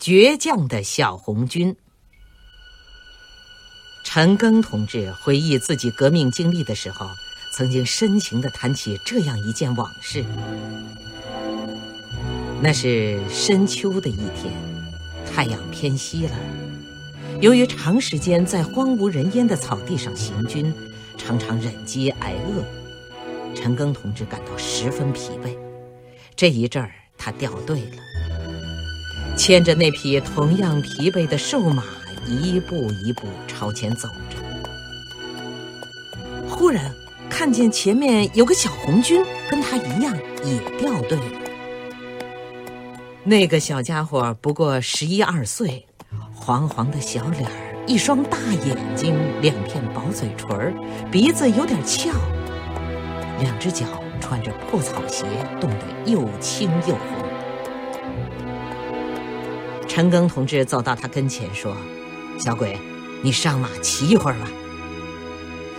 倔强的小红军。陈赓同志回忆自己革命经历的时候，曾经深情地谈起这样一件往事。那是深秋的一天，太阳偏西了。由于长时间在荒无人烟的草地上行军，常常忍饥挨饿，陈赓同志感到十分疲惫。这一阵儿，他掉队了，牵着那匹同样疲惫的瘦马。一步一步朝前走着，忽然看见前面有个小红军，跟他一样也掉队了。那个小家伙不过十一二岁，黄黄的小脸儿，一双大眼睛，两片薄嘴唇，鼻子有点翘，两只脚穿着破草鞋，冻得又青又红。陈赓同志走到他跟前说。小鬼，你上马骑一会儿吧。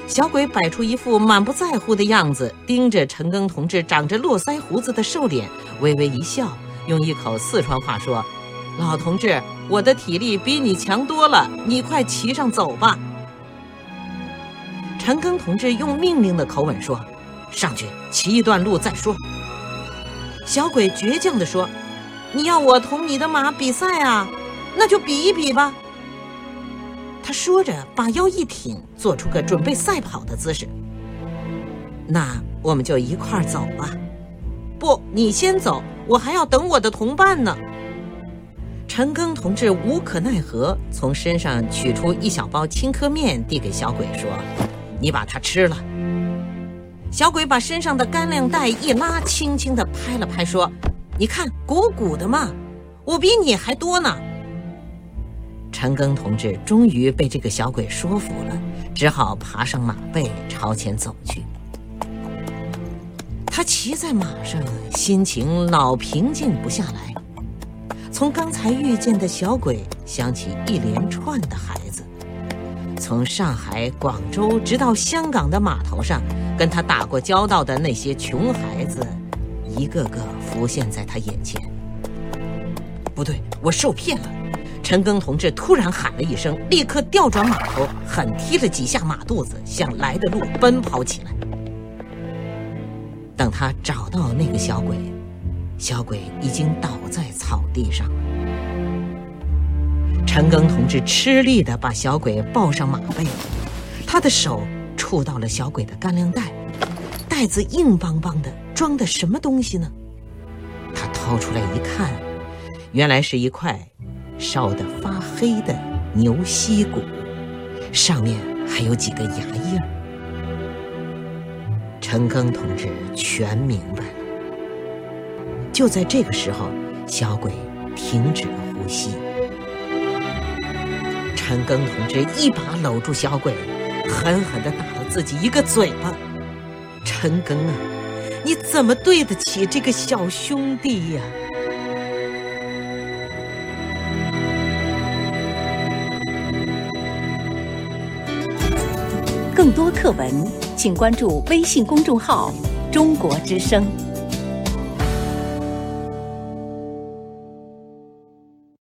小鬼摆出一副满不在乎的样子，盯着陈赓同志长着络腮胡子的瘦脸，微微一笑，用一口四川话说：“老同志，我的体力比你强多了，你快骑上走吧。”陈赓同志用命令的口吻说：“上去骑一段路再说。”小鬼倔强地说：“你要我同你的马比赛啊？那就比一比吧。”他说着，把腰一挺，做出个准备赛跑的姿势。那我们就一块儿走吧。不，你先走，我还要等我的同伴呢。陈赓同志无可奈何，从身上取出一小包青稞面，递给小鬼说：“你把它吃了。”小鬼把身上的干粮袋一拉，轻轻地拍了拍，说：“你看，鼓鼓的嘛，我比你还多呢。”陈庚同志终于被这个小鬼说服了，只好爬上马背朝前走去。他骑在马上，心情老平静不下来。从刚才遇见的小鬼想起一连串的孩子，从上海、广州直到香港的码头上跟他打过交道的那些穷孩子，一个个浮现在他眼前。不对，我受骗了。陈赓同志突然喊了一声，立刻调转马头，狠踢了几下马肚子，向来的路奔跑起来。等他找到那个小鬼，小鬼已经倒在草地上。陈赓同志吃力地把小鬼抱上马背，他的手触到了小鬼的干粮袋，袋子硬邦邦的，装的什么东西呢？他掏出来一看，原来是一块。烧得发黑的牛膝骨，上面还有几个牙印。陈赓同志全明白了。就在这个时候，小鬼停止了呼吸。陈赓同志一把搂住小鬼，狠狠地打了自己一个嘴巴。陈赓啊，你怎么对得起这个小兄弟呀？更多课文，请关注微信公众号“中国之声”。